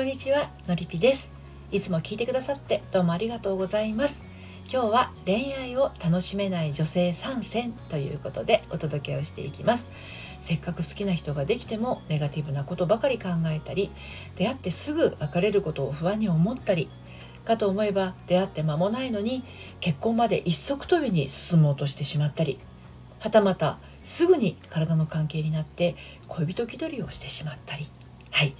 こんにちはのりぴです。いつも聞いてくださってどうもありがとうございます。今日は恋愛を楽しめない女性参戦ということでお届けをしていきます。せっかく好きな人ができてもネガティブなことばかり考えたり出会ってすぐ別れることを不安に思ったりかと思えば出会って間もないのに結婚まで一足飛びに進もうとしてしまったりはたまたすぐに体の関係になって恋人気取りをしてしまったり。はい。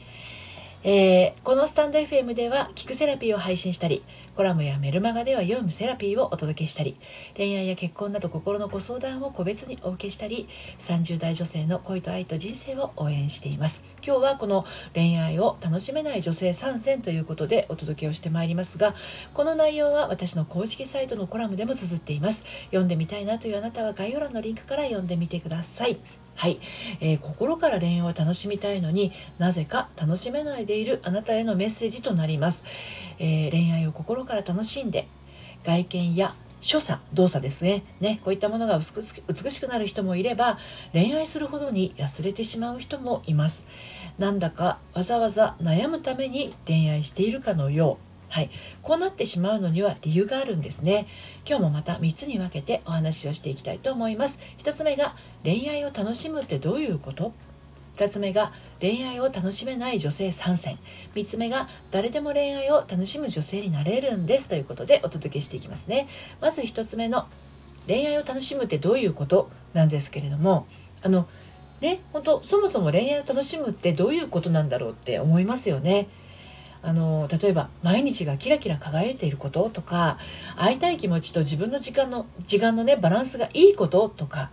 えー、このスタンド FM では聞くセラピーを配信したりコラムやメルマガでは読むセラピーをお届けしたり恋愛や結婚など心のご相談を個別にお受けしたり30代女性の恋と愛と人生を応援しています。今日はこの恋愛を楽しめない女性参戦ということでお届けをしてまいりますがこの内容は私の公式サイトのコラムでも綴っています。読んでみたいなというあなたは概要欄のリンクから読んでみてください。はい、えー、心から恋愛を楽しみたいのになぜか楽しめないでいるあなたへのメッセージとなります、えー、恋愛を心から楽しんで外見や所作動作ですね。ねこういったものが美しくなる人もいれば恋愛するほどに安れてしまう人もいます。なんだかわざわざ悩むために恋愛しているかのよう。はい、こうなってしまうのには理由があるんですね。今日もまた3つに分けてお話をしていきたいと思います。1つ目が恋愛を楽しむってどういうこと？2つ目が恋愛を楽しめない女性参戦。3つ目が誰でも恋愛を楽しむ女性になれるんです。ということでお届けしていきますね。まず1つ目の恋愛を楽しむってどういうこと？なんですけれどもあのね本当そもそも恋愛を楽しむってどういうことなんだろうって思いますよね。あの例えば毎日がキラキラ輝いていることとか会いたい気持ちと自分の時間の時間のねバランスがいいこととか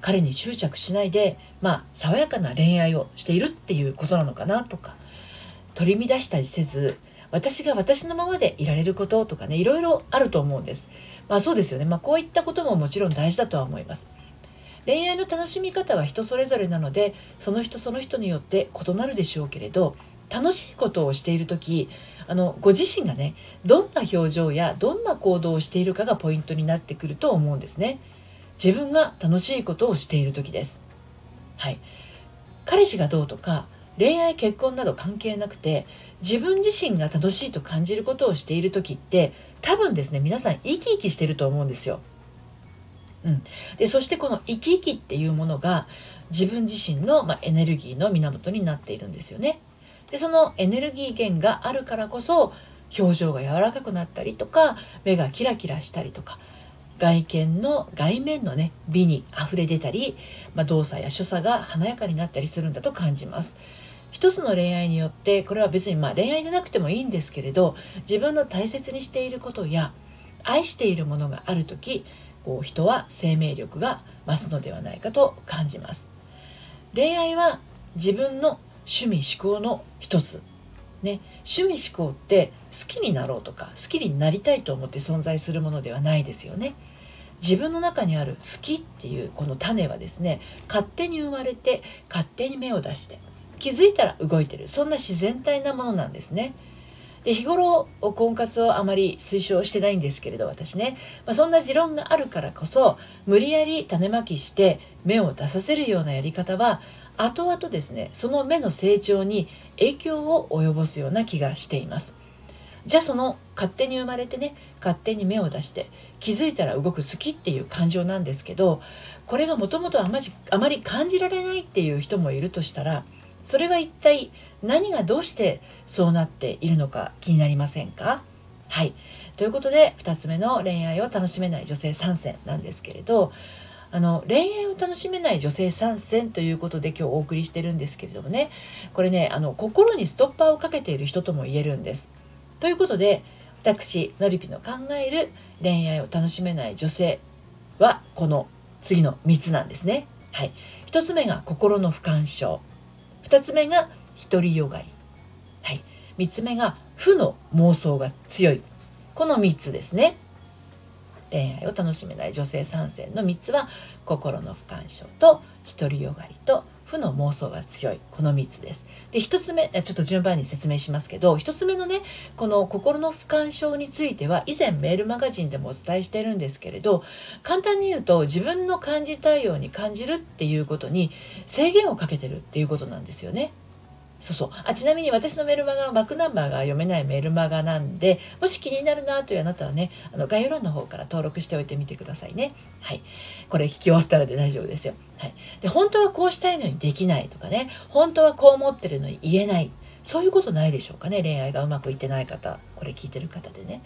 彼に執着しないでまあ爽やかな恋愛をしているっていうことなのかなとか取り乱したりせず私が私のままでいられることとかねいろいろあると思うんです。まあそうですよね。まあこういったことももちろん大事だとは思います。恋愛の楽しみ方は人それぞれなのでその人その人によって異なるでしょうけれど楽しいことをしている時あのご自身がねどんな表情やどんな行動をしているかがポイントになってくると思うんですね自分が楽しいことをしている時ですはい彼氏がどうとか恋愛結婚など関係なくて自分自身が楽しいと感じることをしている時って多分ですね皆さん生き生きしてると思うんですよ。うん、でそしてこの生き生きっていうものが自分自身の、まあ、エネルギーの源になっているんですよね。でそのエネルギー源があるからこそ表情が柔らかくなったりとか目がキラキラしたりとか外見の外面のね美に溢れ出たり、まあ、動作や所作が華やかになったりするんだと感じます。一つの恋愛によってこれは別にまあ恋愛でなくてもいいんですけれど自分の大切にしていることや愛しているものがある時こう人は生命力が増すのではないかと感じます恋愛は自分の趣味思考の一つ。ね。趣味思考って好きになろうとか好きになりたいと思って存在するものではないですよね。自分の中にある好きっていうこの種はですね勝手に生まれて勝手に芽を出して気づいたら動いてる。そんな自然体なものなんですね。で日頃婚活をあまり推奨してないんですけれど私ね、まあ、そんな持論があるからこそ無理やり種まきして芽を出させるようなやり方は後々ですねその目の成長に影響を及ぼすような気がしています。じゃあその勝手に生まれてね勝手に芽を出して気づいたら動く好きっていう感情なんですけどこれがもともとあまり感じられないっていう人もいるとしたらそれは一体何がどうしてそうなっているのか気になりませんか？はい。ということで2つ目の恋愛を楽しめない女性参戦なんですけれどあの恋愛を楽しめない女性参戦ということで今日お送りしてるんですけれどもねこれねあの心にストッパーをかけている人とも言えるんです。ということで私のりぴの考える恋愛を楽しめない女性はこの次の3つなんですね。はい、1つ目が心の不干渉2つ目が独りよがり、はい、3つ目が負の妄想が強いこの3つですね。恋愛を楽しめない女性参戦の3つは心の不干渉と独りよがりと負の妄想が強いこの3つです。で1つ目ちょっと順番に説明しますけど1つ目のねこの心の不干渉については以前メールマガジンでもお伝えしてるんですけれど簡単に言うと自分の感じたいように感じるっていうことに制限をかけてるっていうことなんですよね。そうそう。あちなみに私のメルマガはバックナンバーが読めないメルマガなんでもし気になるなというあなたはねあの概要欄の方から登録しておいてみてくださいね。はい。これ聞き終わったらで大丈夫ですよ。はい。で本当はこうしたいのにできないとかね。本当はこう思ってるのに言えない。そういうことないでしょうかね。恋愛がうまくいってない方。これ聞いてる方でね。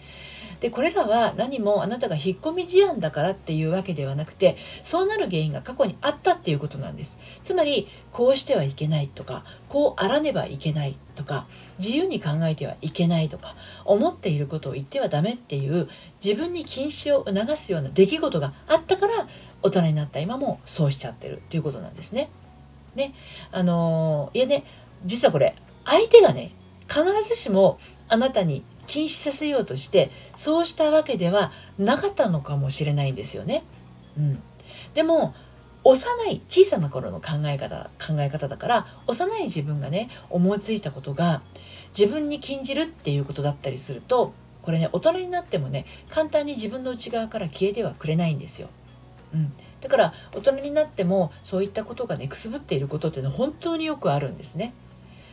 でこれらは何もあなたが引っ込み思案だからっていうわけではなくてそうなる原因が過去にあったっていうことなんですつまりこうしてはいけないとかこうあらねばいけないとか自由に考えてはいけないとか思っていることを言ってはダメっていう自分に禁止を促すような出来事があったから大人になった今もそうしちゃってるっていうことなんですね。ねあのー、いやね実はこれ相手がね必ずしもあなたに禁止させようとしてそうしたわけではなかったのかもしれないんですよね。うん、でも幼い小さな頃の考え方考え方だから幼い自分がね思いついたことが自分に禁じるっていうことだったりするとこれね大人になってもね簡単に自分の内側から消えてはくれないんですよ。うん、だから大人になってもそういったことがねくすぶっていることっていうのは本当によくあるんですね。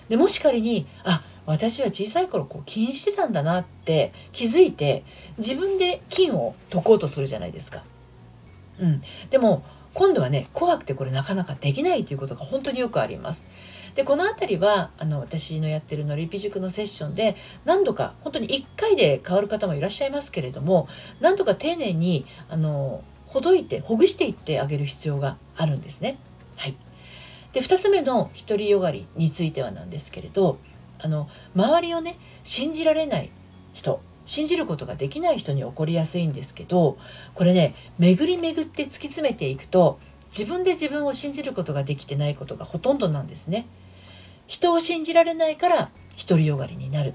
でもし仮にあ私は小さい頃こう気にしてたんだなって気づいて自分で金を解こうとするじゃないですか。うん、でも今度はね怖くてこれなかなかできないということが本当によくあります。でこの辺りはあの私のやってるのりぴ塾のセッションで何度か本当に1回で変わる方もいらっしゃいますけれども何とか丁寧にあのほどいてほぐしていってあげる必要があるんですね。はい、で2つ目の独りよがりについてはなんですけれどあの周りをね信じられない人信じることができない人に起こりやすいんですけどこれね巡り巡って突き詰めていくと自分で自分を信じることができてないことがほとんどなんですね。人を信じられないから独りよがりになる。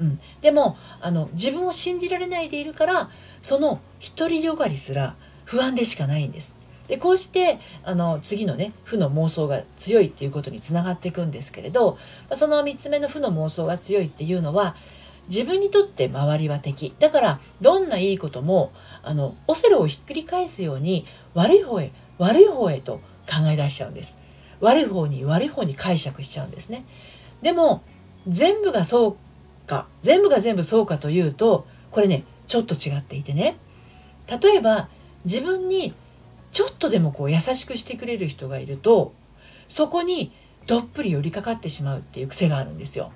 うん、でもあの自分を信じられないでいるからその独りよがりすら不安でしかないんです。でこうしてあの次のね負の妄想が強いっていうことにつながっていくんですけれどその3つ目の負の妄想が強いっていうのは自分にとって周りは敵。だからどんないいこともあのオセロをひっくり返すように悪い方へ悪い方へと考え出しちゃうんです。悪い方に悪い方に解釈しちゃうんですね。でも全部がそうか全部が全部そうかというとこれねちょっと違っていてね。例えば自分にちょっとでもこう優しくしてくれる人がいるとそこにどっぷり寄りかかってしまうっていう癖があるんですよ。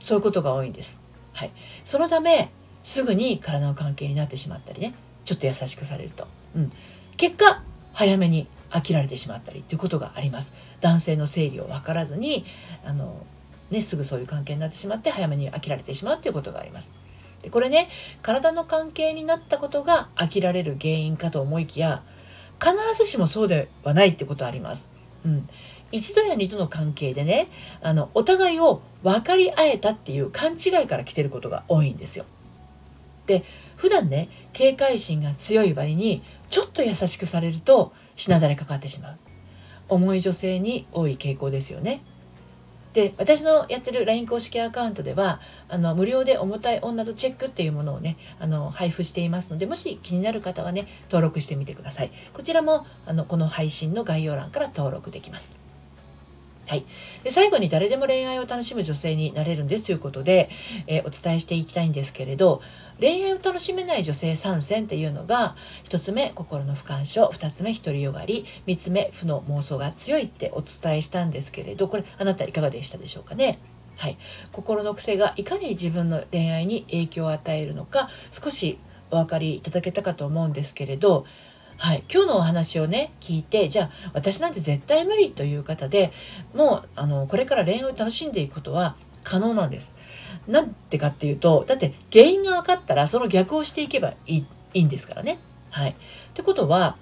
そういうことが多いんです。はい。そのためすぐに体の関係になってしまったりねちょっと優しくされると、うん、結果早めに飽きられてしまったりっていうことがあります。男性の生理を分からずにあの、ね、すぐそういう関係になってしまって早めに飽きられてしまうっていうことがあります。でこれね体の関係になったことが飽きられる原因かと思いきや必ずしもそうではないってことあります。うん、一度や二度の関係でねあのお互いを分かり合えたっていう勘違いから来てることが多いんですよ。で普段ね警戒心が強い割にちょっと優しくされると品だれかかってしまう重い女性に多い傾向ですよね。で私のやってる LINE 公式アカウントではあの無料で重たい女とチェックっていうものをねあの配布していますのでもし気になる方はね登録してみてください。こちらもあのこの配信の概要欄から登録できます。はい、で最後に誰でも恋愛を楽しむ女性になれるんですということで、えー、お伝えしていきたいんですけれど恋愛を楽しめない女性参戦っていうのが1つ目心の不干渉。2つ目独りよがり。3つ目負の妄想が強いってお伝えしたんですけれどこれあなたいかがでしたでしょうかね？はい、心の癖がいかに自分の恋愛に影響を与えるのか少しお分かりいただけたかと思うんですけれどはい、今日のお話をね聞いてじゃあ私なんて絶対無理という方でもうあのこれから恋愛を楽しんでいくことは可能なんです。なんでかっていうとだって原因が分かったらその逆をしていけばいいいいんですからね。はい、ってことは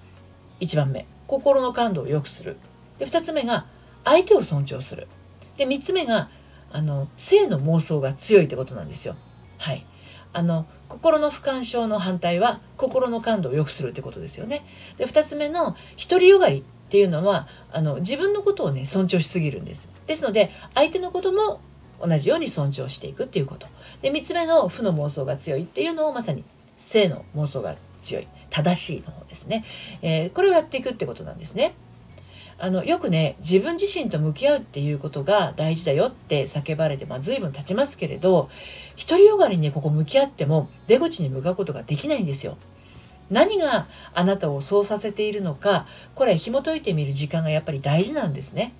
1番目心の感度を良くするで2つ目が相手を尊重するで3つ目があの性の妄想が強いってことなんですよ。はい、あの心の不干渉の反対は心の感度を良くするってことですよね。で2つ目の独りよがりっていうのはあの自分のことをね尊重しすぎるんです。ですので相手のことも同じように尊重していくっていうこと。で3つ目の負の妄想が強いっていうのをまさに性の妄想が強い正しいの方ですね、えー、これをやっていくってことなんですね。あのよくね自分自身と向き合うっていうことが大事だよって叫ばれて、まあ、随分経ちますけれど独りよがりにねここ向き合っても出口に向かうことができないんですよ。何があなたをそうさせているのかこれ紐解いてみる時間がやっぱり大事なんですね。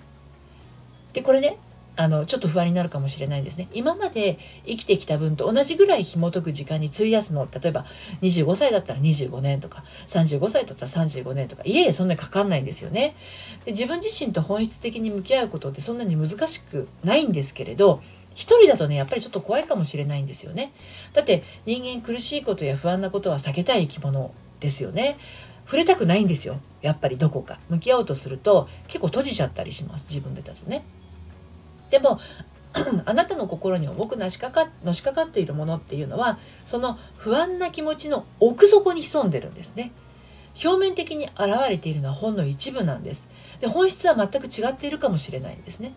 でこれねあのちょっと不安になるかもしれないですね。今まで生きてきた分と同じぐらい紐解く時間に費やすの。例えば25歳だったら25年とか35歳だったら35年とか。いえいえそんなにかかんないんですよね。で自分自身と本質的に向き合うことってそんなに難しくないんですけれど一人だとねやっぱりちょっと怖いかもしれないんですよね。だって人間苦しいことや不安なことは避けたい生き物ですよね。触れたくないんですよ。やっぱりどこか。向き合おうとすると結構閉じちゃったりします。自分でだとね。でも あなたの心に重くなしかかのしかかっているものっていうのはその不安な気持ちの奥底に潜んでるんですね。表面的に現れているのはほんの一部なんです。で本質は全く違っているかもしれないんですね。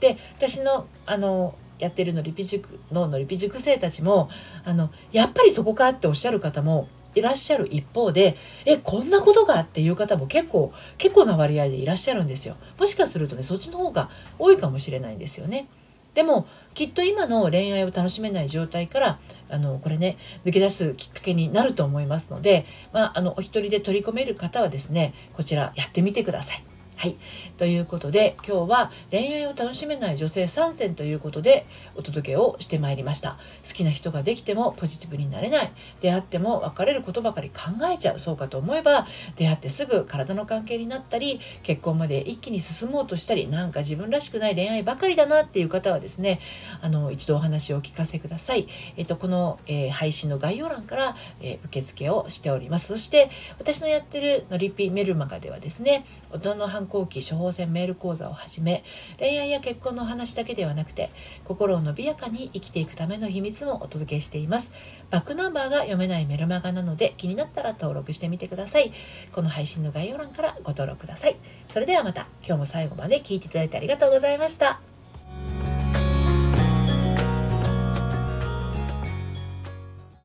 で私のあのやってるのリピ塾ののりぴ塾生たちもあのやっぱりそこかっておっしゃる方もいらっしゃる一方でえこんなことがっていう方も結構結構な割合でいらっしゃるんですよもしかするとねそっちの方が多いかもしれないんですよねでもきっと今の恋愛を楽しめない状態からあのこれね抜け出すきっかけになると思いますので、まあ、あのお一人で取り込める方はですねこちらやってみてください。はい。ということで、今日は恋愛を楽しめない女性3選ということでお届けをしてまいりました。好きな人ができてもポジティブになれない。出会っても別れることばかり考えちゃう。そうかと思えば、出会ってすぐ体の関係になったり、結婚まで一気に進もうとしたり、なんか自分らしくない恋愛ばかりだなっていう方はですね、あの、一度お話をお聞かせください。えっと、この、えー、配信の概要欄から、えー、受付をしております。そして、私のやってるのりぴメルマガではですね、大人の反抗期処方箋メール講座をはじめ恋愛や結婚の話だけではなくて心を伸びやかに生きていくための秘密もお届けしています。バックナンバーが読めないメルマガなので気になったら登録してみてください。この配信の概要欄からご登録ください。それではまた。今日も最後まで聞いていただいてありがとうございました。